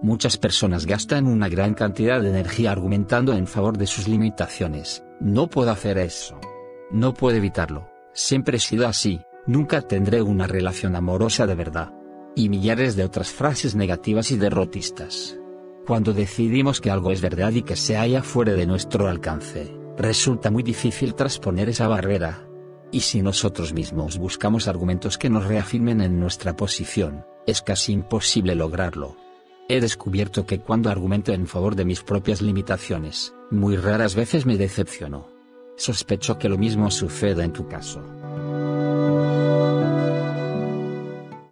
Muchas personas gastan una gran cantidad de energía argumentando en favor de sus limitaciones. No puedo hacer eso. No puedo evitarlo. Siempre he sido así. Nunca tendré una relación amorosa de verdad. Y millares de otras frases negativas y derrotistas. Cuando decidimos que algo es verdad y que se halla fuera de nuestro alcance, resulta muy difícil trasponer esa barrera. Y si nosotros mismos buscamos argumentos que nos reafirmen en nuestra posición, es casi imposible lograrlo. He descubierto que cuando argumento en favor de mis propias limitaciones, muy raras veces me decepciono. Sospecho que lo mismo suceda en tu caso.